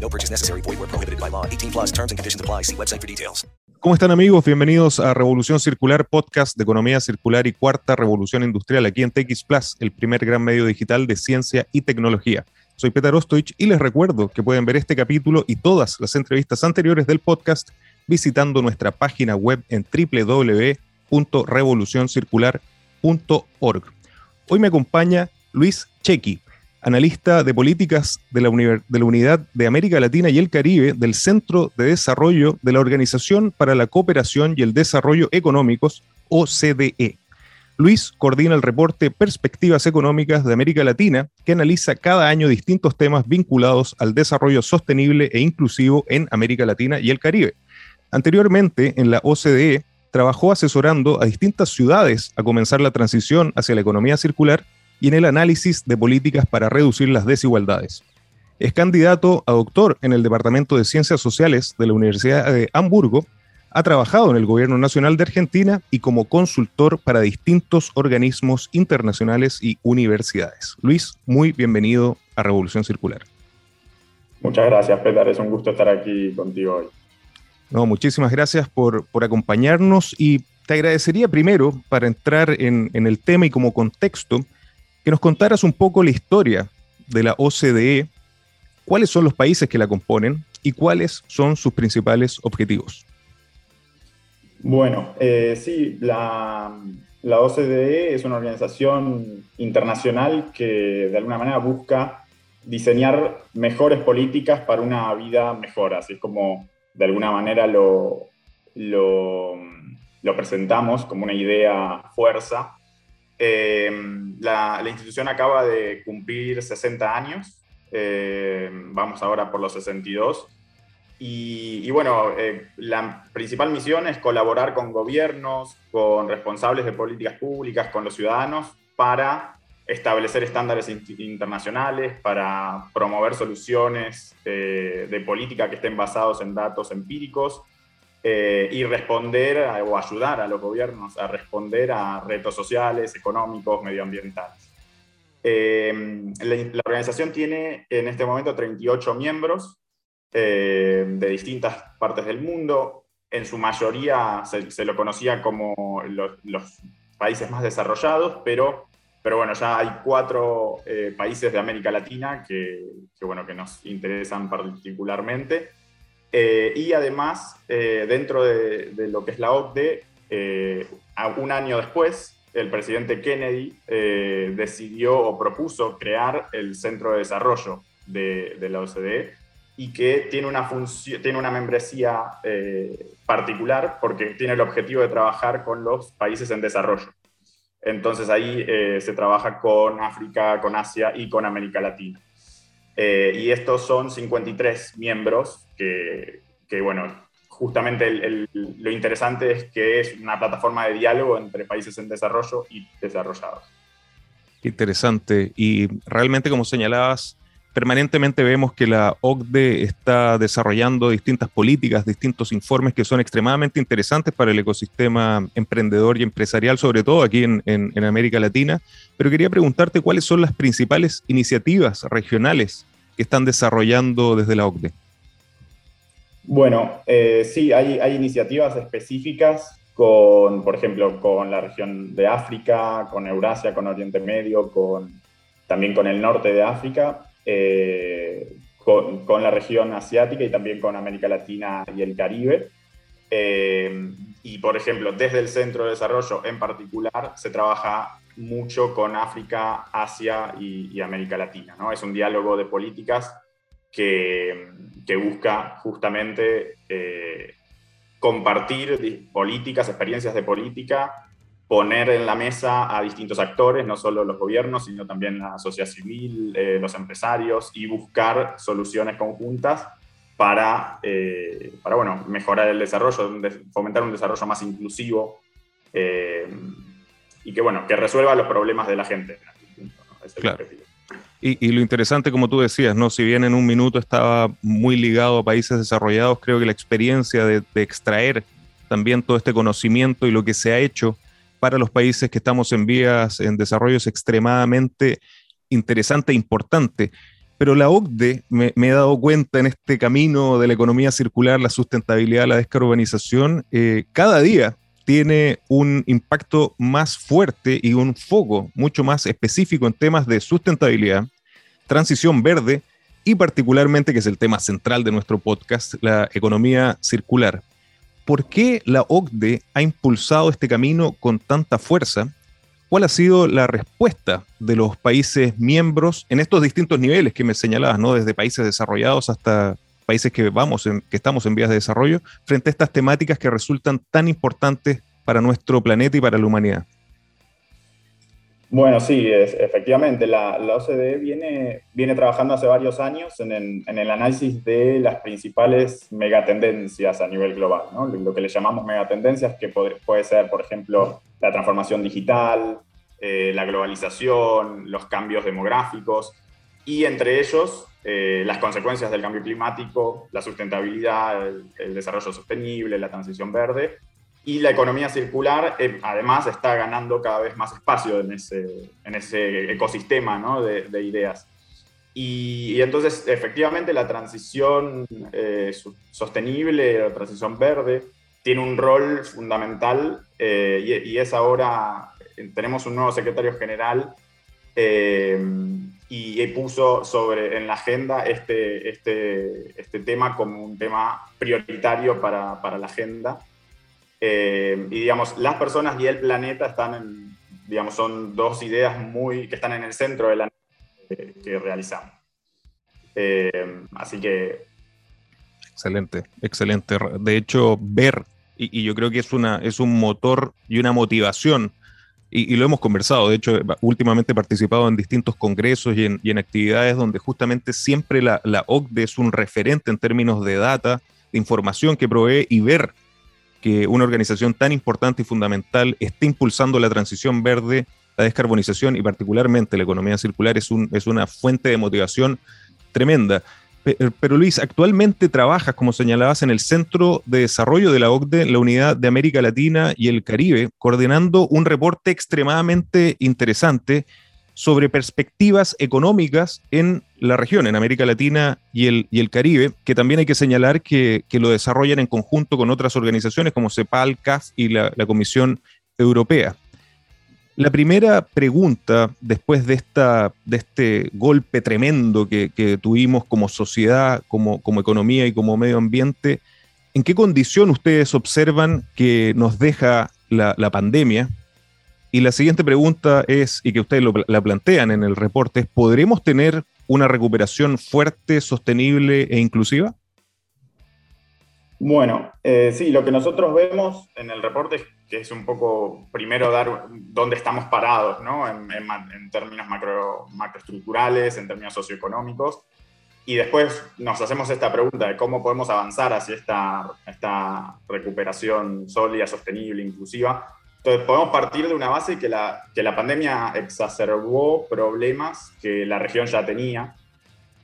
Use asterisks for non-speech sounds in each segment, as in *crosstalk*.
No purchase necessary. Void where prohibited by law. 18 plus terms and conditions apply. See website for details. ¿Cómo están amigos? Bienvenidos a Revolución Circular, podcast de economía circular y cuarta revolución industrial aquí en TX Plus, el primer gran medio digital de ciencia y tecnología. Soy Peter Ostoich y les recuerdo que pueden ver este capítulo y todas las entrevistas anteriores del podcast visitando nuestra página web en www.revolucioncircular.org. Hoy me acompaña Luis Chequi, analista de políticas de la, de Unidad de América Latina y el Caribe del Centro de Desarrollo de la Organización para la Cooperación y el Desarrollo Económicos, OCDE. Luis coordina el reporte Perspectivas Económicas de América Latina, que analiza cada año distintos temas vinculados al desarrollo sostenible e inclusivo en América Latina y el Caribe. Anteriormente, en la OCDE, trabajó asesorando a distintas ciudades a comenzar la transición hacia la economía circular y en el análisis de políticas para reducir las desigualdades. Es candidato a doctor en el Departamento de Ciencias Sociales de la Universidad de Hamburgo, ha trabajado en el Gobierno Nacional de Argentina y como consultor para distintos organismos internacionales y universidades. Luis, muy bienvenido a Revolución Circular. Muchas gracias, Petar. Es un gusto estar aquí contigo hoy. No, muchísimas gracias por, por acompañarnos y te agradecería primero, para entrar en, en el tema y como contexto, que nos contaras un poco la historia de la OCDE, cuáles son los países que la componen y cuáles son sus principales objetivos. Bueno, eh, sí, la, OCDE es una organización internacional que de alguna manera busca diseñar mejores políticas para una vida mejor, así es como de alguna manera lo presentamos como una idea fuerza eh, la, institución acaba de cumplir 60 años, eh, vamos ahora por los 62. Y, bueno, eh, la principal misión es colaborar con gobiernos, con responsables de políticas públicas, con los ciudadanos, para establecer estándares internacionales, para promover soluciones de política que estén basados en datos empíricos eh, y responder o ayudar a los gobiernos a responder a retos sociales, económicos, medioambientales. Eh, la, organización tiene en este momento 38 miembros eh, de distintas partes del mundo. En su mayoría se, lo conocía como los, países más desarrollados, pero, pero bueno, ya hay cuatro países de América Latina que, que, bueno, que nos interesan particularmente. Eh, y además, eh, dentro de, lo que es la OCDE, eh, un año después, el presidente Kennedy decidió o propuso crear el Centro de Desarrollo de, la OCDE y que tiene una, tiene una membresía particular porque tiene el objetivo de trabajar con los países en desarrollo. Entonces ahí se trabaja con África, con Asia y con América Latina. Y estos son 53 miembros que, bueno, justamente lo interesante es que es una plataforma de diálogo entre países en desarrollo y desarrollados. Interesante. Y realmente, como señalabas, permanentemente vemos que la OCDE está desarrollando distintas políticas, distintos informes que son extremadamente interesantes para el ecosistema emprendedor y empresarial, sobre todo aquí en, en América Latina. Pero quería preguntarte cuáles son las principales iniciativas regionales que están desarrollando desde la OCDE. Bueno, eh, sí, hay, iniciativas específicas con, por ejemplo, con la región de África, con Eurasia, con Oriente Medio, con, también con el norte de África, eh, con, la región asiática y también con América Latina y el Caribe. Eh, y, por ejemplo, desde el Centro de Desarrollo en particular, se trabaja mucho con África, Asia y, América Latina. ¿no? Es un diálogo de políticas que, busca justamente eh, compartir políticas, experiencias de política, poner en la mesa a distintos actores, no solo los gobiernos, sino también la sociedad civil, eh, los empresarios, y buscar soluciones conjuntas para, eh, para bueno, mejorar el desarrollo, fomentar un desarrollo más inclusivo y que, bueno, que resuelva los problemas de la gente. claro. Y, lo interesante, como tú decías, ¿no? si bien en un minuto estaba muy ligado a países desarrollados, creo que la experiencia de, extraer también todo este conocimiento y lo que se ha hecho para los países que estamos en vías en desarrollo es extremadamente interesante e importante. Pero la OCDE, me, he dado cuenta en este camino de la economía circular, la sustentabilidad, la descarbonización, eh, cada día tiene un impacto más fuerte y un foco mucho más específico en temas de sustentabilidad, transición verde y particularmente, que es el tema central de nuestro podcast, la economía circular. ¿Por qué la OCDE ha impulsado este camino con tanta fuerza? ¿Cuál ha sido la respuesta de los países miembros en estos distintos niveles que me señalabas, ¿no? desde países desarrollados hasta países que, vamos que estamos en vías de desarrollo, frente a estas temáticas que resultan tan importantes para nuestro planeta y para la humanidad. Bueno, sí, es, efectivamente, la, OCDE viene, trabajando hace varios años en el, análisis de las principales megatendencias a nivel global, lo que le llamamos megatendencias, que puede, puede ser, por ejemplo, la transformación digital, eh, la globalización, los cambios demográficos, y entre ellos eh, las consecuencias del cambio climático, la sustentabilidad, el, desarrollo sostenible, la transición verde. Y la economía circular, eh, además, está ganando cada vez más espacio en ese, en ese ecosistema ¿no? de, de, ideas. Y, entonces, efectivamente, la transición eh, sostenible, la transición verde, tiene un rol fundamental y, y, es ahora, tenemos un nuevo secretario general y puso sobre, en la agenda este, este, este tema como un tema prioritario para, para la agenda. Eh, y digamos, las personas y el planeta están en, digamos, son dos ideas muy, que están en el centro de la que, que realizamos. Eh, así que... Excelente, excelente. De hecho, ver, y, y, yo creo que es, una, es un motor y una motivación y, lo hemos conversado, de hecho, últimamente he participado en distintos congresos y en, actividades donde justamente siempre la, la, OCDE es un referente en términos de data, de información que provee y ver que una organización tan importante y fundamental esté impulsando la transición verde, la descarbonización y particularmente la economía circular es, un, es una fuente de motivación tremenda. Eh, pero Luis, actualmente trabajas, como señalabas, en el Centro de Desarrollo de la OCDE, la Unidad de América Latina y el Caribe, coordinando un reporte extremadamente interesante sobre perspectivas económicas en la región, en América Latina y el, y el Caribe, que también hay que señalar que, lo desarrollan en conjunto con otras organizaciones como CEPAL, CAF y la Comisión Europea. La primera pregunta, después de, esta, de este golpe tremendo que, tuvimos como sociedad, como, economía y como medio ambiente, ¿en qué condición ustedes observan que nos deja la, pandemia? Y la siguiente pregunta es, y que ustedes la plantean en el reporte, ¿podremos tener una recuperación fuerte, sostenible e inclusiva? Bueno, eh, sí, lo que nosotros vemos en el reporte es que es un poco primero dar dónde estamos parados, ¿no? En, términos macro, macroestructurales, en términos socioeconómicos. Y después nos hacemos esta pregunta de cómo podemos avanzar hacia esta, esta recuperación sólida, sostenible, inclusiva. Entonces, podemos partir de una base que la, que la pandemia exacerbó problemas que la región ya tenía,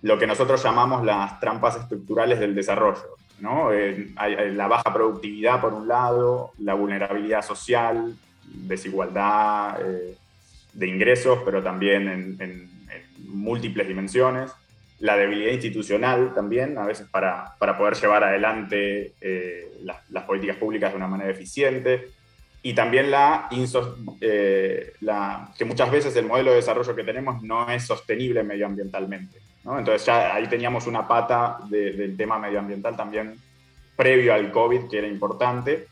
lo que nosotros llamamos las trampas estructurales del desarrollo. ¿No? la baja productividad por un lado, la vulnerabilidad social, desigualdad eh, de ingresos, pero también en, múltiples dimensiones, la debilidad institucional también, a veces para, para poder llevar adelante eh, las, políticas públicas de una manera eficiente, y también la, eh, la, que muchas veces el modelo de desarrollo que tenemos no es sostenible medioambientalmente. Entonces ya ahí teníamos una pata del tema medioambiental también previo al COVID que era importante.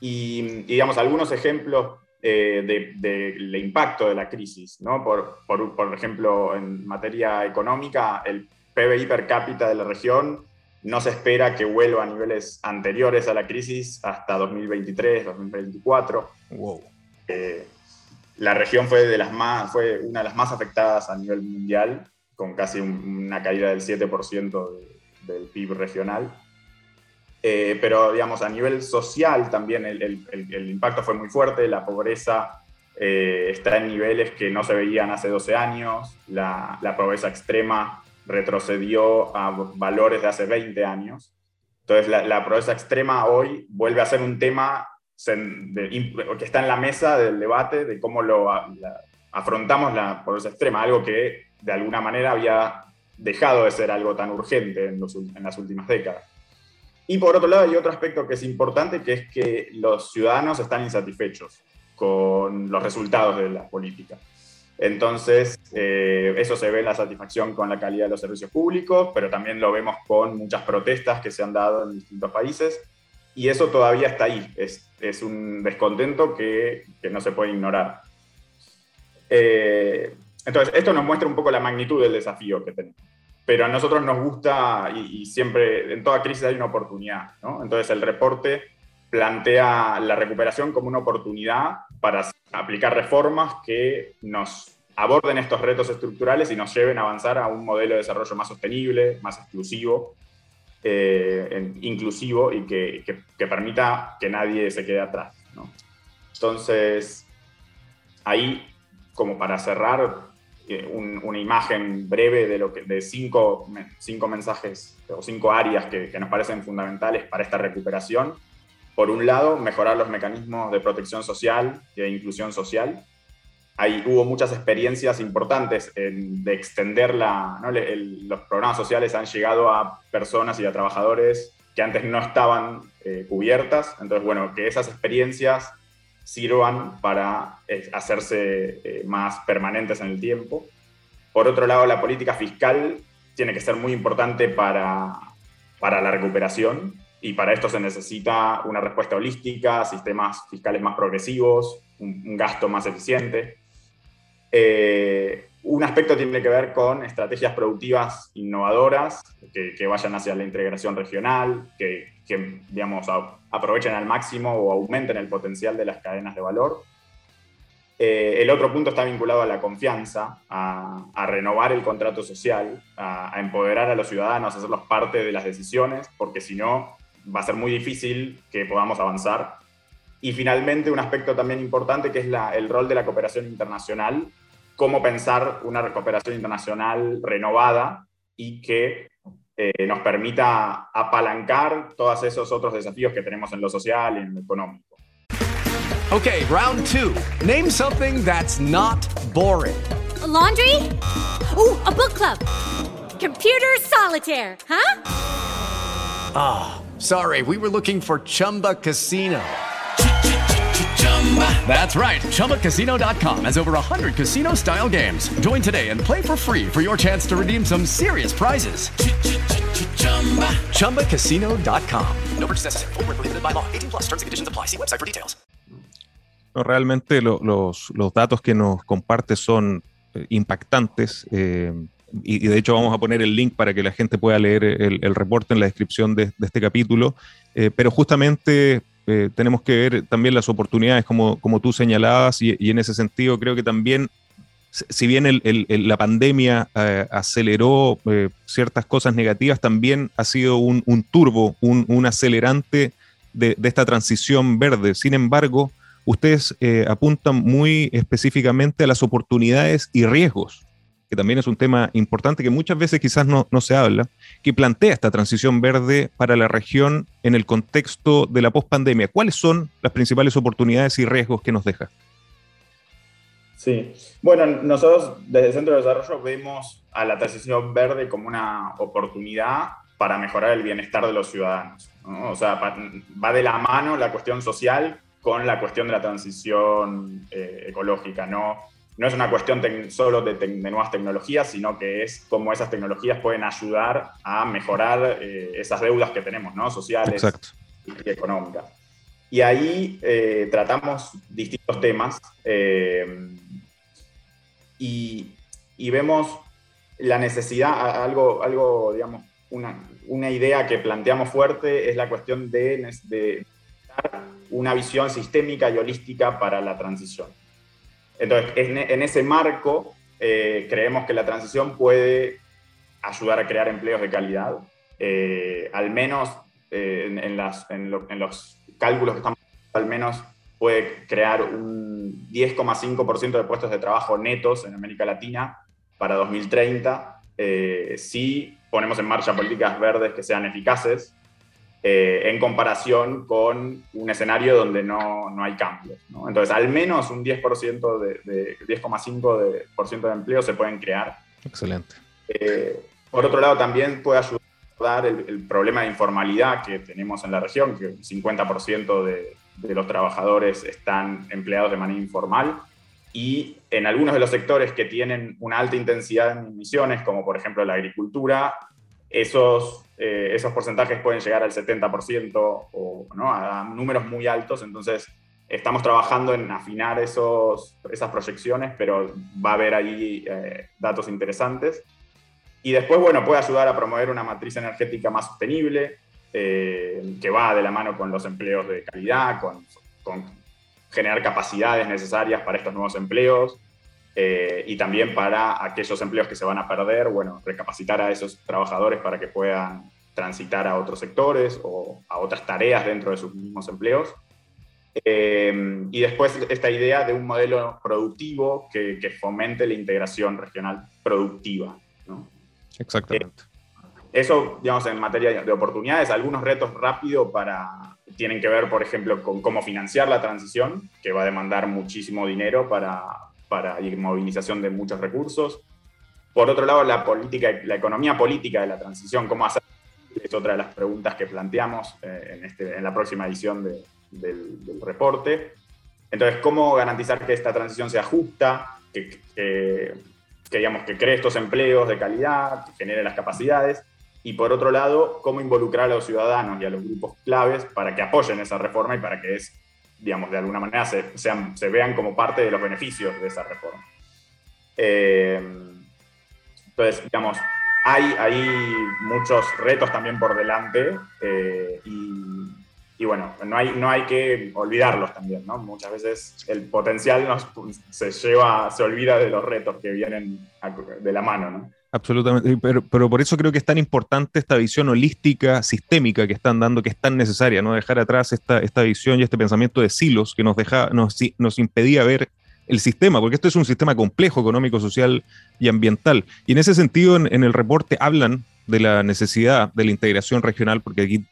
Y, digamos, algunos ejemplos eh, del impacto de la crisis, ¿no? Por, por, por, ejemplo, en materia económica, el PBI per cápita de la región no se espera que vuelva a niveles anteriores a la crisis hasta 2023, 2024. Wow. Eh, la región fue, de las más, fue una de las más afectadas a nivel mundial, con casi una caída del 7% del PIB regional. Eh, pero, digamos, a nivel social también el, el, impacto fue muy fuerte, la pobreza eh, está en niveles que no se veían hace 12 años, la, la pobreza extrema retrocedió a valores de hace 20 años. Entonces, la, la pobreza extrema hoy vuelve a ser un tema que está en la mesa del debate de cómo lo afrontamos la pobreza extrema, algo que de alguna manera había dejado de ser algo tan urgente en, las últimas décadas. Y por otro lado hay otro aspecto que es importante, que es que los ciudadanos están insatisfechos con los resultados de la política. Entonces, eh, eso se ve en la satisfacción con la calidad de los servicios públicos, pero también lo vemos con muchas protestas que se han dado en distintos países. Y eso todavía está ahí. Es, un descontento que, que, no se puede ignorar. Eh, entonces, esto nos muestra un poco la magnitud del desafío que tenemos. Pero a nosotros nos gusta, y, y siempre, en toda crisis hay una oportunidad. ¿no? Entonces, el reporte plantea la recuperación como una oportunidad para aplicar reformas que nos aborden estos retos estructurales y nos lleven a avanzar a un modelo de desarrollo más sostenible, más exclusivo, eh, inclusivo y que, que, permita que nadie se quede atrás. ¿no? Entonces, ahí, como para cerrar, una imagen breve de, lo que, de cinco, cinco mensajes o cinco áreas que, nos parecen fundamentales para esta recuperación por un lado, mejorar los mecanismos de protección social e inclusión social. Ahí hubo muchas experiencias importantes de extender la, los programas sociales han llegado a personas y a trabajadores que antes no estaban eh, cubiertas. Entonces, bueno, que esas experiencias sirvan para eh, hacerse eh, más permanentes en el tiempo. Por otro lado, la política fiscal tiene que ser muy importante para, para la recuperación y para esto se necesita una respuesta holística, sistemas fiscales más progresivos, un, gasto más eficiente. Eh, un aspecto tiene que ver con estrategias productivas innovadoras que, vayan hacia la integración regional, que, digamos, aprovechen al máximo o aumenten el potencial de las cadenas de valor. Eh, el otro punto está vinculado a la confianza, a, renovar el contrato social, a, a, empoderar a los ciudadanos, a hacerlos parte de las decisiones, porque si no, va a ser muy difícil que podamos avanzar. Y finalmente, un aspecto también importante que es la, el rol de la cooperación internacional, cómo pensar una cooperación internacional renovada y que eh, nos permita apalancar todos esos otros desafíos que tenemos en lo social y en lo económico. Okay, round two. Name something that's not boring. A laundry? Ooh, a book club. Computer solitaire, huh? Ah. Sorry, we were looking for Chumba Casino. That's right. ChumbaCasino.com has over 100 casino style games. Join today and play for free for your chance to redeem some serious prizes. ChumbaCasino.com. No purchase necessary. Full prohibited by law. 18 plus terms and conditions apply. See website for details. No, realmente lo, los, los datos que nos comparte son eh, impactantes. Eh, y, de hecho vamos a poner el link para que la gente pueda leer el, reporte en la descripción de, este capítulo, eh, pero justamente eh, tenemos que ver también las oportunidades como, como tú señalabas y, en ese sentido creo que también, si bien la pandemia eh, aceleró ciertas cosas negativas, también ha sido un, turbo, un, acelerante de, de, esta transición verde. Sin embargo, ustedes apuntan muy específicamente a las oportunidades y riesgos que también es un tema importante que muchas veces quizás no, no, se habla, que plantea esta transición verde para la región en el contexto de la pospandemia. ¿Cuáles son las principales oportunidades y riesgos que nos deja? Sí, bueno, nosotros desde el Centro de Desarrollo vemos a la transición verde como una oportunidad para mejorar el bienestar de los ciudadanos. O sea, va de la mano la cuestión social con la cuestión de la transición eh, ecológica, ¿no? No es una cuestión solo de, nuevas tecnologías, sino que es cómo esas tecnologías pueden ayudar a mejorar eh, esas deudas que tenemos, ¿no? sociales y económicas. Y ahí eh, tratamos distintos temas eh, y, vemos la necesidad, algo, algo digamos, una, una, idea que planteamos fuerte es la cuestión de, de una visión sistémica y holística para la transición. Entonces, en, ese marco, eh, creemos que la transición puede ayudar a crear empleos de calidad, eh, al menos eh, en, los cálculos que estamos al menos puede crear un 10,5% de puestos de trabajo netos en América Latina para 2030 si ponemos en marcha políticas verdes que sean eficaces eh, en comparación con un escenario donde no, no hay cambios. ¿no? Entonces, al menos un 10%, de, 10,5% de, empleo se pueden crear. Excelente. Eh, por otro lado, también puede ayudar el, el, problema de informalidad que tenemos en la región, que un 50% de, de los trabajadores están empleados de manera informal. Y en algunos de los sectores que tienen una alta intensidad en emisiones, como por ejemplo la agricultura, esos eh, esos porcentajes pueden llegar al 70% o a números muy altos, entonces estamos trabajando en afinar esos, esas proyecciones, pero va a haber ahí eh, datos interesantes. Y después, bueno, puede ayudar a promover una matriz energética más sostenible, eh, que va de la mano con los empleos de calidad, con, con generar capacidades necesarias para estos nuevos empleos, y también para aquellos empleos que se van a perder, bueno, recapacitar a esos trabajadores para que puedan transitar a otros sectores o a otras tareas dentro de sus mismos empleos. Eh, y después esta idea de un modelo productivo que, fomente la integración regional productiva. ¿no? Exactamente. Eh, eso, digamos, en materia de oportunidades, algunos retos rápidos para, tienen que ver, por ejemplo, con cómo financiar la transición, que va a demandar muchísimo dinero para, para movilización de muchos recursos. Por otro lado, la, política, la economía política de la transición, cómo hacer es otra de las preguntas que planteamos eh, en, este, en, la próxima edición del, reporte. Entonces, ¿cómo garantizar que esta transición sea justa, que, que, digamos, que cree estos empleos de calidad, que genere las capacidades? Y por otro lado, ¿cómo involucrar a los ciudadanos y a los grupos claves para que apoyen esa reforma y para que es, digamos, de alguna manera se, sean, se vean como parte de los beneficios de esa reforma? Eh, entonces, digamos, hay, hay muchos retos también por delante eh, y, bueno, no hay, no hay que olvidarlos también, ¿no? Muchas veces el potencial se lleva, se olvida de los retos que vienen de la mano, ¿no? Absolutamente, pero, pero, por eso creo que es tan importante esta visión holística, sistémica que están dando, que es tan necesaria, ¿no? Dejar atrás esta, esta visión y este pensamiento de silos que nos, deja, nos, nos impedía ver el sistema, porque esto es un sistema complejo, económico, social y ambiental. Y en ese sentido, en, el reporte hablan de la necesidad de la integración regional, porque aquí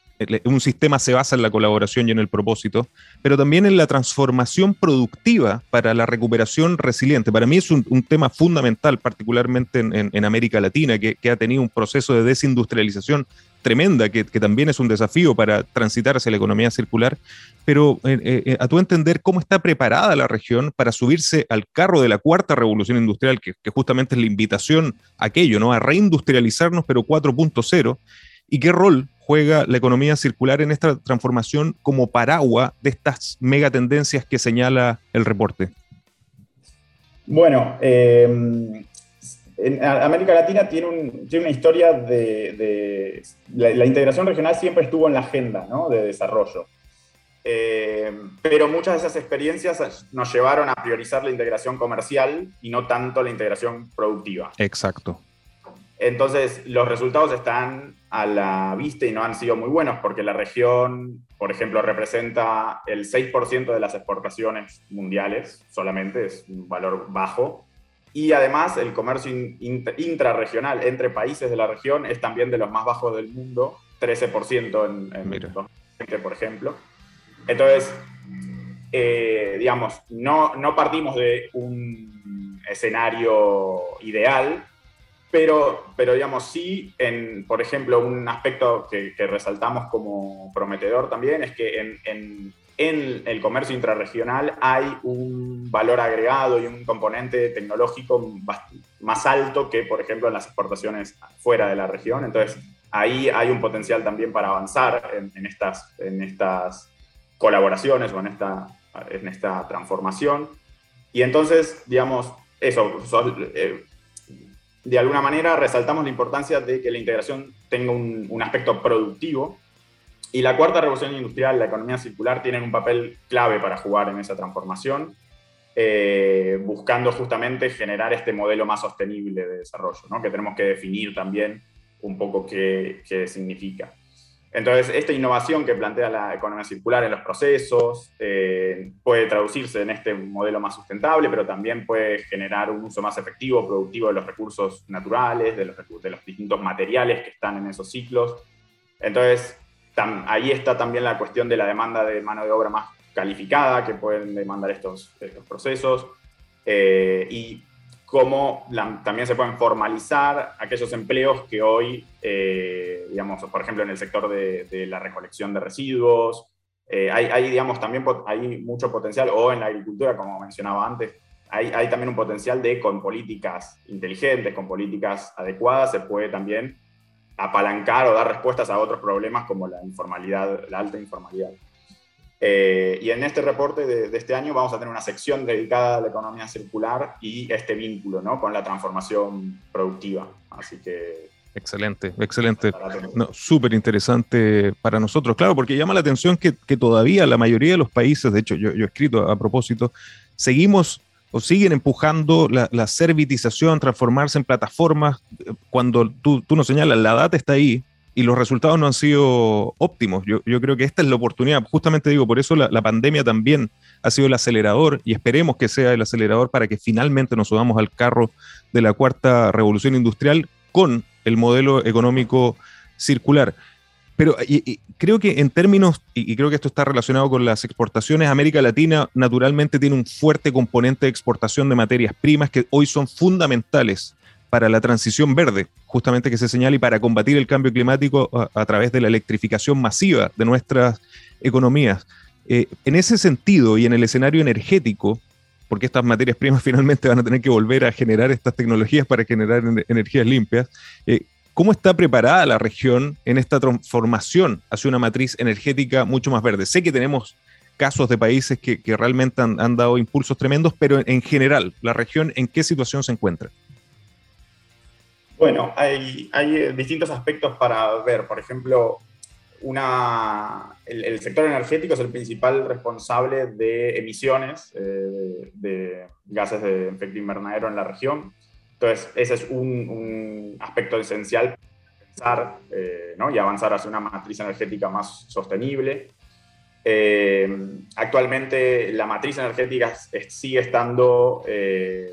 un sistema se basa en la colaboración y en el propósito, pero también en la transformación productiva para la recuperación resiliente. Para mí es un, tema fundamental, particularmente en, América Latina, que, ha tenido un proceso de desindustrialización tremenda, que, también es un desafío para transitar hacia la economía circular. Pero eh, eh, a tu entender, ¿cómo está preparada la región para subirse al carro de la cuarta revolución industrial, que, que justamente es la invitación a aquello, ¿no? a reindustrializarnos, pero 4.0? ¿Y qué rol juega la economía circular en esta transformación como paraguas de estas megatendencias que señala el reporte? Bueno, eh, en América Latina tiene, tiene una historia de... la, integración regional siempre estuvo en la agenda ¿no? de desarrollo. Eh, pero muchas de esas experiencias nos llevaron a priorizar la integración comercial y no tanto la integración productiva. Exacto. Entonces, los resultados están a la vista y no han sido muy buenos porque la región, por ejemplo, representa el 6% de las exportaciones mundiales solamente, es un valor bajo. Y además el comercio intrarregional entre países de la región es también de los más bajos del mundo, 13% en, en 2020, por ejemplo. Entonces, eh, digamos, no, no partimos de un escenario ideal, pero, pero digamos, sí, en, por ejemplo, un aspecto que, resaltamos como prometedor también es que en, el comercio intrarregional hay un valor agregado y un componente tecnológico más alto que, por ejemplo, en las exportaciones fuera de la región. Entonces, ahí hay un potencial también para avanzar en, estas, en estas colaboraciones o en esta, en esta transformación. Y entonces, digamos, eso, eh, de alguna manera resaltamos la importancia de que la integración tenga un, aspecto productivo y la cuarta revolución industrial, la economía circular, tienen un papel clave para jugar en esa transformación, eh, buscando justamente generar este modelo más sostenible de desarrollo, ¿no? que tenemos que definir también un poco qué, significa. Entonces, esta innovación que plantea la economía circular en los procesos eh, puede traducirse en este modelo más sustentable, pero también puede generar un uso más efectivo, productivo de los recursos naturales, de los, de los distintos materiales que están en esos ciclos. Entonces, ahí está también la cuestión de la demanda de mano de obra más calificada que pueden demandar estos, estos procesos eh, y cómo también se pueden formalizar aquellos empleos que hoy, eh, digamos, por ejemplo, en el sector de, la recolección de residuos, eh, hay, digamos, también hay mucho potencial, o en la agricultura, como mencionaba antes, hay, hay también un potencial de con políticas inteligentes, con políticas adecuadas, se puede también apalancar o dar respuestas a otros problemas como la informalidad, la alta informalidad. Eh, y en este reporte de, este año vamos a tener una sección dedicada a la economía circular y este vínculo ¿no? con la transformación productiva. Así que... Excelente, excelente. Súper interesante para nosotros, claro, porque llama la atención que, que, todavía la mayoría de los países, de hecho yo, yo he escrito a propósito, seguimos o siguen empujando la, servitización, transformarse en plataformas, cuando tú, tú nos señalas, la data está ahí y los resultados no han sido óptimos. Yo, creo que esta es la oportunidad, justamente digo, por eso la, pandemia también ha sido el acelerador y esperemos que sea el acelerador para que finalmente nos subamos al carro de la cuarta revolución industrial con el modelo económico circular. Pero creo que en términos, y, creo que esto está relacionado con las exportaciones, América Latina naturalmente tiene un fuerte componente de exportación de materias primas que hoy son fundamentales para la transición verde, justamente que se señala, y para combatir el cambio climático a, través de la electrificación masiva de nuestras economías. Eh, en ese sentido y en el escenario energético, porque estas materias primas *laughs* finalmente van a tener que volver a generar estas tecnologías para generar energías limpias, eh, ¿Cómo está preparada la región en esta transformación hacia una matriz energética mucho más verde? Sé que tenemos casos de países que, realmente han, dado impulsos tremendos, pero en, general, ¿la región en qué situación se encuentra? Bueno, hay, distintos aspectos para ver. Por ejemplo, una, el, sector energético es el principal responsable de emisiones eh, de, gases de efecto invernadero en la región. Entonces, ese es un, aspecto esencial para pensar eh, ¿no? y avanzar hacia una matriz energética más sostenible. Eh, actualmente la matriz energética sigue estando eh,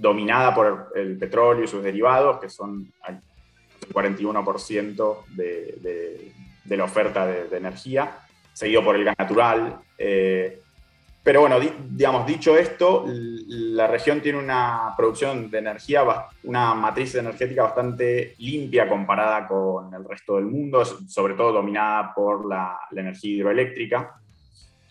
dominada por el petróleo y sus derivados, que son el 41% de, de, la oferta de, energía, seguido por el gas natural. Pero bueno, digamos, dicho esto, la región tiene una producción de energía, una matriz energética bastante limpia comparada con el resto del mundo, sobre todo dominada por la, energía hidroeléctrica.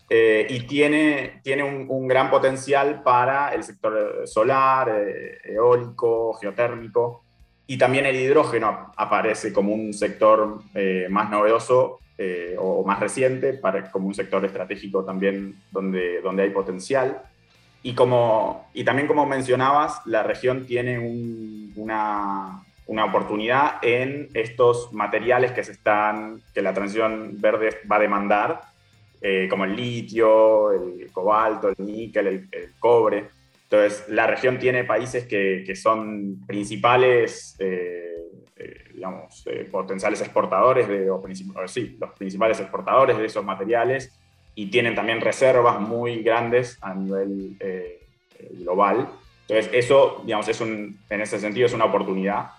Eh, y tiene, tiene un, gran potencial para el sector solar, eh, eólico, geotérmico, y también el hidrógeno aparece como un sector eh, más novedoso eh, o más reciente, para, como un sector estratégico también donde, donde hay potencial. Y, como, y también como mencionabas, la región tiene una, una, oportunidad en estos materiales que, se están, que la transición verde va a demandar, eh, como el litio, el cobalto, el níquel, el, cobre. Entonces, la región tiene países que, que son principales eh, eh, digamos, eh, potenciales exportadores, de, o, sí, los principales exportadores de esos materiales y tienen también reservas muy grandes a nivel eh, global. Entonces, eso, digamos, es un, en ese sentido es una oportunidad.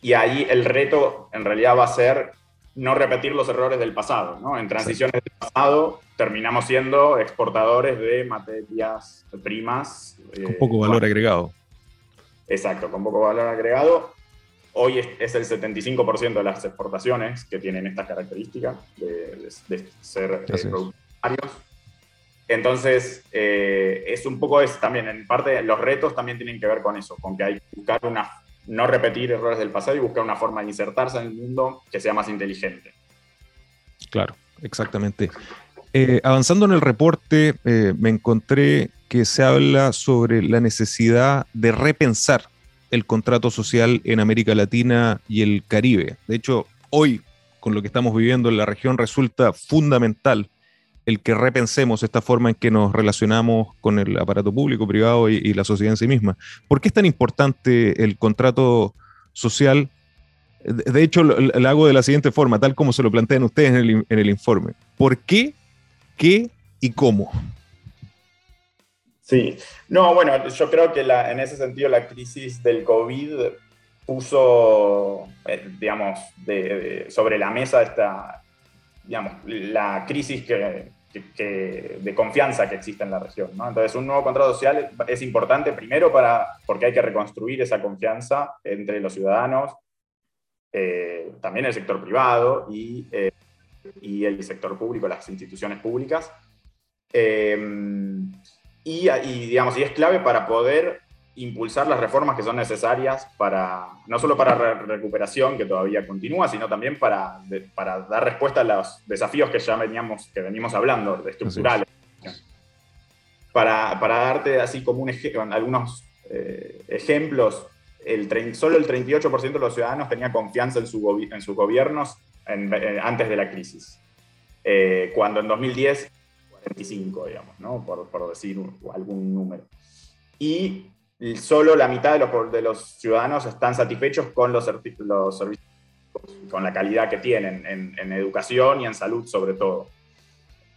Y ahí el reto en realidad va a ser no repetir los errores del pasado. ¿no? En transiciones del pasado terminamos siendo exportadores de materias primas. Con poco valor agregado. Exacto, con poco valor agregado. Hoy es, el 75% de las exportaciones que tienen esta característica de, ser eh, productores. Entonces, eh, es un poco eso también, en parte los retos también tienen que ver con eso, con que hay que buscar una, no repetir errores del pasado y buscar una forma de insertarse en el mundo que sea más inteligente. Claro, exactamente. Eh, avanzando en el reporte, eh, me encontré que se habla sobre la necesidad de repensar el contrato social en América Latina y el Caribe. De hecho, hoy, con lo que estamos viviendo en la región, resulta fundamental el que repensemos esta forma en que nos relacionamos con el aparato público, privado y, la sociedad en sí misma. ¿Por qué es tan importante el contrato social? De hecho, lo, hago de la siguiente forma, tal como se lo plantean ustedes en el, informe. ¿Por qué, qué y cómo? Sí, no, bueno, yo creo que en ese sentido la crisis del COVID puso, eh, digamos, sobre la mesa esta, la crisis que, de confianza que existe en la región. Entonces, un nuevo contrato social es importante primero para, porque hay que reconstruir esa confianza entre los ciudadanos, eh, también el sector privado y, eh, y, el sector público, las instituciones públicas. Eh, y, y, digamos, y es clave para poder impulsar las reformas que son necesarias para, no solo para la recuperación, que todavía continúa, sino también para, para dar respuesta a los desafíos que ya veníamos, que venimos hablando, de estructurales. Para, para, darte así como un algunos eh, ejemplos, el, solo el 38% de los ciudadanos tenía confianza en, su en sus gobiernos antes de la crisis, eh, cuando en 2010, 45, digamos, ¿no? por, por decir algún número. Y solo la mitad de los, de los ciudadanos están satisfechos con los, los, servicios, con la calidad que tienen en, educación y en salud sobre todo.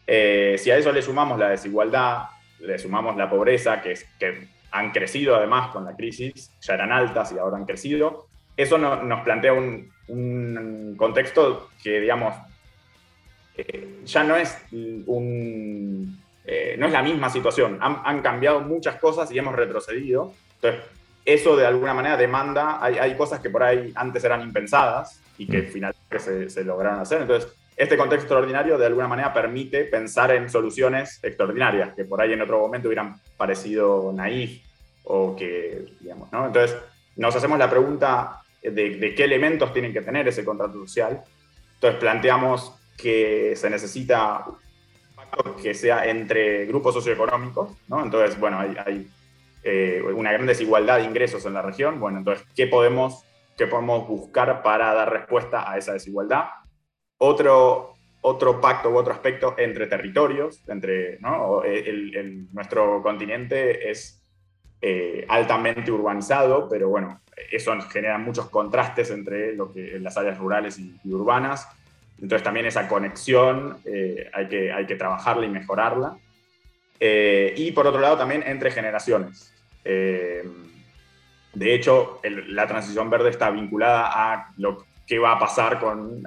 Eh, si a eso le sumamos la desigualdad, le sumamos la pobreza, que, que han crecido además con la crisis, ya eran altas y ahora han crecido, eso nos plantea un, un, contexto que, digamos, eh, ya no es un eh, no es la misma situación. Han, cambiado muchas cosas y hemos retrocedido. Entonces, eso de alguna manera demanda, hay, cosas que por ahí antes eran impensadas y que mm. finalmente se, se, lograron hacer. Entonces, este contexto extraordinario de alguna manera permite pensar en soluciones extraordinarias que por ahí en otro momento hubieran parecido naif o que, digamos, ¿no? Entonces, nos hacemos la pregunta de, de qué elementos tienen que tener ese contrato social. Entonces, planteamos que se necesita que sea entre grupos socioeconómicos, ¿no? Entonces, bueno, hay, eh, una gran desigualdad de ingresos en la región. Bueno, entonces, ¿qué podemos, qué podemos buscar para dar respuesta a esa desigualdad? Otro, otro pacto u otro aspecto entre territorios, entre, ¿no? el, nuestro continente es eh, altamente urbanizado, pero bueno, eso genera muchos contrastes entre lo que, las áreas rurales y urbanas. Entonces también esa conexión eh, hay, que, hay que trabajarla y mejorarla. Eh, y por otro lado también entre generaciones. Eh, de hecho, la transición verde está vinculada a lo que va a pasar con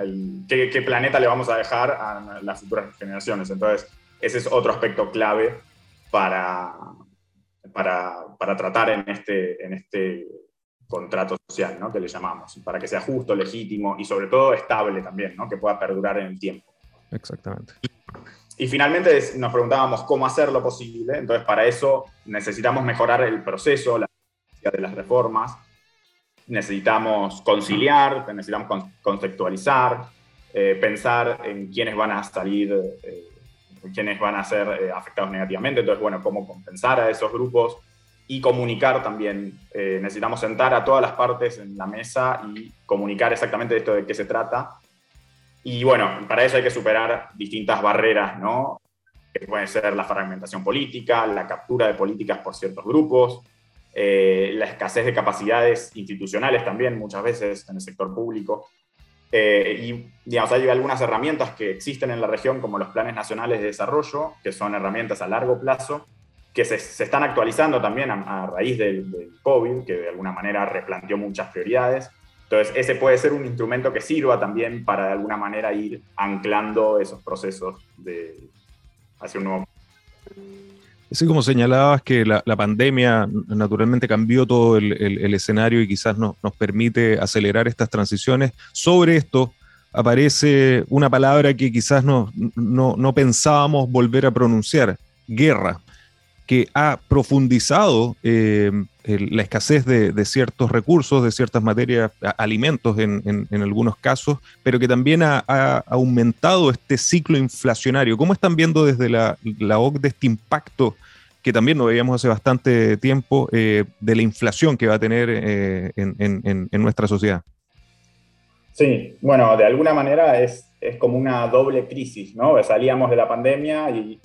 qué, qué, planeta le vamos a dejar a las futuras generaciones. Entonces, ese es otro aspecto clave para, para, para tratar en este, en este contrato social, ¿no? que le llamamos, para que sea justo, legítimo y sobre todo estable también, ¿no? que pueda perdurar en el tiempo. Exactamente. Y finalmente nos preguntábamos cómo hacerlo posible, entonces para eso necesitamos mejorar el proceso, la de las reformas, necesitamos conciliar, necesitamos conceptualizar, eh, pensar en quiénes van a salir, eh, quiénes van a ser eh, afectados negativamente, entonces bueno, cómo compensar a esos grupos, y comunicar también. Eh, necesitamos sentar a todas las partes en la mesa y comunicar exactamente de esto de qué se trata. Y bueno, para eso hay que superar distintas barreras, ¿no? Que pueden ser la fragmentación política, la captura de políticas por ciertos grupos, eh, la escasez de capacidades institucionales también muchas veces en el sector público. Eh, y digamos, hay algunas herramientas que existen en la región como los planes nacionales de desarrollo, que son herramientas a largo plazo, que se, están actualizando también a, raíz del, COVID, que de alguna manera replanteó muchas prioridades. Entonces, ese puede ser un instrumento que sirva también para de alguna manera ir anclando esos procesos de, hacia un nuevo. Así como señalabas que la, pandemia naturalmente cambió todo el, escenario y quizás nos permite acelerar estas transiciones, sobre esto aparece una palabra que quizás no, no pensábamos volver a pronunciar, guerra que ha profundizado eh, la escasez de, ciertos recursos, de ciertas materias, alimentos en, algunos casos, pero que también ha, aumentado este ciclo inflacionario. ¿Cómo están viendo desde la, la OCDE este impacto que también lo veíamos hace bastante tiempo eh, de la inflación que va a tener eh, en, nuestra sociedad? Sí, bueno, de alguna manera es, es como una doble crisis, ¿no? Salíamos de la pandemia y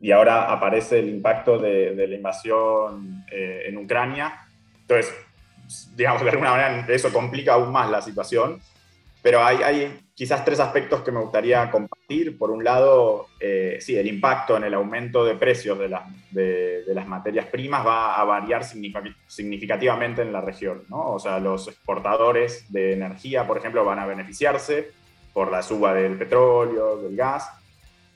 y ahora aparece el impacto de, la invasión eh, en Ucrania. Entonces, digamos, de alguna manera eso complica aún más la situación, pero hay, hay quizás tres aspectos que me gustaría compartir. Por un lado, eh, sí, el impacto en el aumento de precios de, de, de, las materias primas va a variar significativamente en la región, ¿no? O sea, los exportadores de energía, por ejemplo, van a beneficiarse por la suba del petróleo, del gas,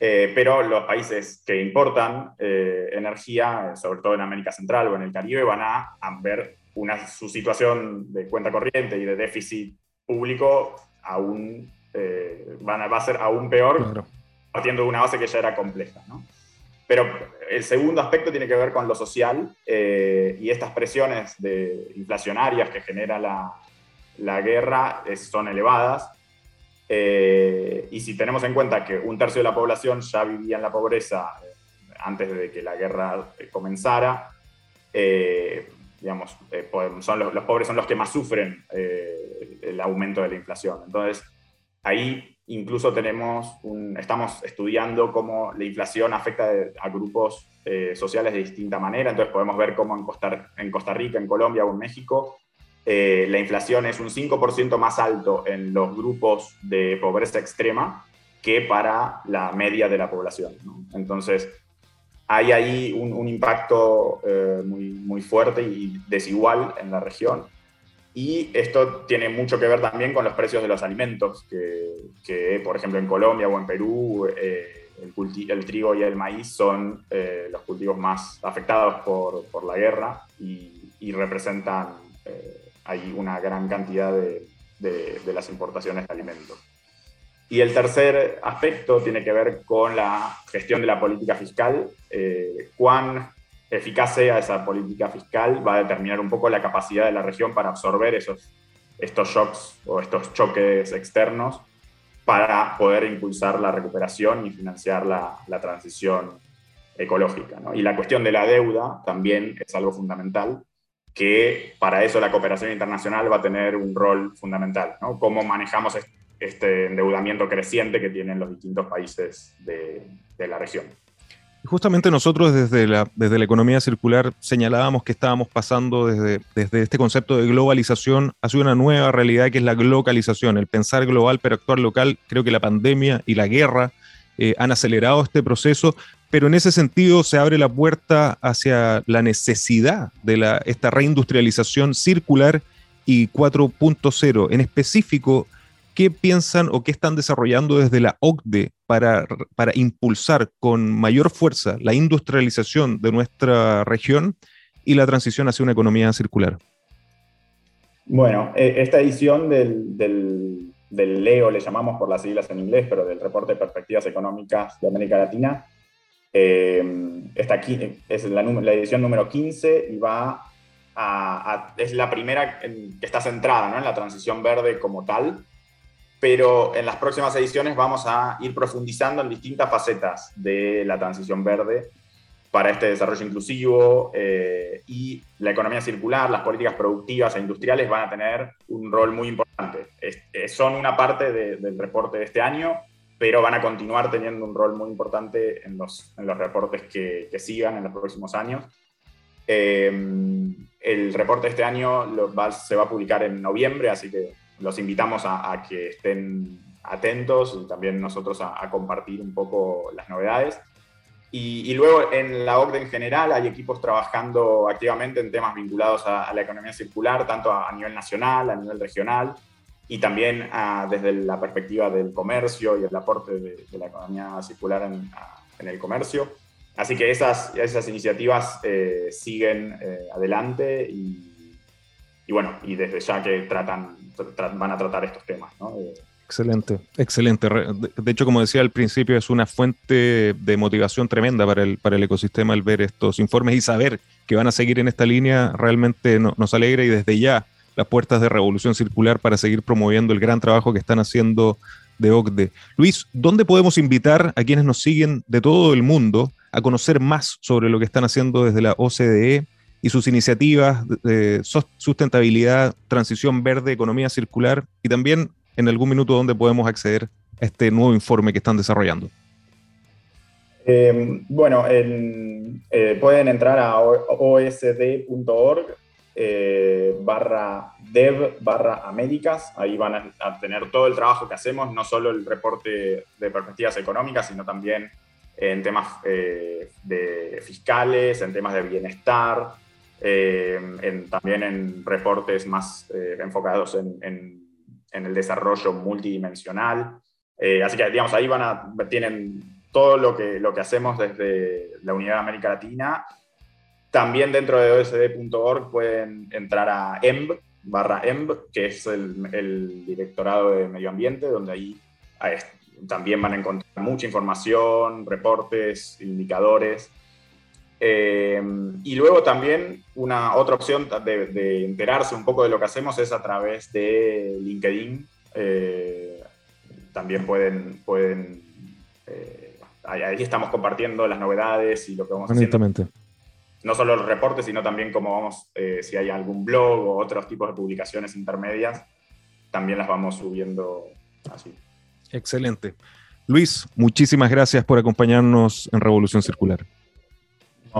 eh, pero los países que importan eh, energía, sobre todo en América Central o en el Caribe, van a, ver una, su situación de cuenta corriente y de déficit público aún eh, van a, va a ser aún peor, partiendo de una base que ya era compleja. ¿no? Pero el segundo aspecto tiene que ver con lo social y estas presiones de, inflacionarias que genera la, la guerra son elevadas eh, y si tenemos en cuenta que un tercio de la población ya vivía en la pobreza eh, antes de que la guerra eh, comenzara, digamos, son los, pobres son los que más sufren el aumento de la inflación. Entonces, ahí incluso tenemos estamos estudiando cómo la inflación afecta a grupos sociales de distinta manera. Entonces, podemos ver cómo en Costa, en Costa Rica, en Colombia o en México eh, la inflación es un 5% más alto en los grupos de pobreza extrema que para la media de la población. Entonces, hay ahí un, impacto eh, muy, muy fuerte y desigual en la región. Y esto tiene mucho que ver también con los precios de los alimentos, que, por ejemplo en Colombia o en Perú eh, el, trigo y el maíz son los cultivos más afectados por, por la guerra y, y representan hay una gran cantidad de, de, las importaciones de alimentos. Y el tercer aspecto tiene que ver con la gestión de la política fiscal. Eh, cuán eficaz sea esa política fiscal va a determinar un poco la capacidad de la región para absorber esos, estos shocks o estos choques externos para poder impulsar la recuperación y financiar la, la transición ecológica. ¿no? Y la cuestión de la deuda también es algo fundamental que para eso la cooperación internacional va a tener un rol fundamental, ¿no? Cómo manejamos este endeudamiento creciente que tienen los distintos países de, la región. Justamente nosotros desde la, desde la economía circular señalábamos que estábamos pasando desde, desde este concepto de globalización hacia una nueva realidad que es la globalización, el pensar global pero actuar local. Creo que la pandemia y la guerra eh, han acelerado este proceso, pero en ese sentido se abre la puerta hacia la necesidad de esta reindustrialización circular y 4.0. En específico, ¿qué piensan o qué están desarrollando desde la OCDE para, impulsar con mayor fuerza la industrialización de nuestra región y la transición hacia una economía circular? Bueno, e, esta edición del, del LEO, le llamamos por las siglas en inglés, pero del Reporte de Perspectivas Económicas de América Latina, eh, está aquí, es la, edición número 15 y va a, es la primera que está centrada en la transición verde como tal, pero en las próximas ediciones vamos a ir profundizando en distintas facetas de la transición verde para este desarrollo inclusivo eh, y la economía circular, las políticas productivas e industriales van a tener un rol muy importante. son una parte del reporte de este año, pero van a continuar teniendo un rol muy importante en los, en los reportes que, que sigan en los próximos años. Eh, el reporte de este año se va a publicar en noviembre, así que los invitamos a, que estén atentos y también nosotros a, compartir un poco las novedades. Y, luego en la OCDE en general hay equipos trabajando activamente en temas vinculados a, la economía circular, tanto a, nivel nacional, a nivel regional, y también ah, desde la perspectiva del comercio y el aporte de, la economía circular en, ah, en, el comercio. Así que esas, esas iniciativas eh, siguen eh, adelante y, y, bueno, y desde ya que tratan, van a tratar estos temas, ¿no? Excelente, excelente. De hecho, como decía al principio, es una fuente de motivación tremenda para el, para el ecosistema el ver estos informes y saber que van a seguir en esta línea realmente nos alegra y desde ya las puertas de Revolución Circular para seguir promoviendo el gran trabajo que están haciendo de OCDE. Luis, ¿dónde podemos invitar a quienes nos siguen de todo el mundo a conocer más sobre lo que están haciendo desde la OCDE y sus iniciativas de sustentabilidad, transición verde, economía circular y también en algún minuto dónde podemos acceder a este nuevo informe que están desarrollando? Eh, bueno, eh, pueden entrar a osd.org eh, barra dev barra Américas. Ahí van a, tener todo el trabajo que hacemos, no solo el reporte de perspectivas económicas, sino también en temas de fiscales, en temas de bienestar, también en reportes más enfocados en en el desarrollo multidimensional. Eh, así que, digamos, ahí van a, tienen todo lo que, lo que hacemos desde la Unidad de América Latina. También dentro de osd.org pueden entrar a EMB, barra EMB, que es el, Directorado de Medio Ambiente, donde ahí también van a encontrar mucha información, reportes, indicadores. Eh, y luego también una otra opción de, enterarse un poco de lo que hacemos es a través de LinkedIn. Eh, también pueden, pueden eh, ahí, estamos compartiendo las novedades y lo que vamos haciendo. No solo los reportes, sino también cómo vamos, si hay algún blog o otros tipos de publicaciones intermedias, también las vamos subiendo así. Excelente. Luis, muchísimas gracias por acompañarnos en Revolución Circular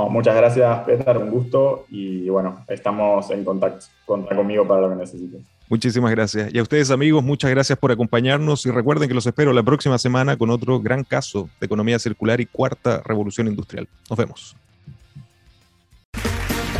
muchas gracias, Peter, un gusto y bueno, estamos en contacto. Conta conmigo para lo que necesites. Muchísimas gracias. Y a ustedes, amigos, muchas gracias por acompañarnos y recuerden que los espero la próxima semana con otro gran caso de economía circular y cuarta revolución industrial. Nos vemos.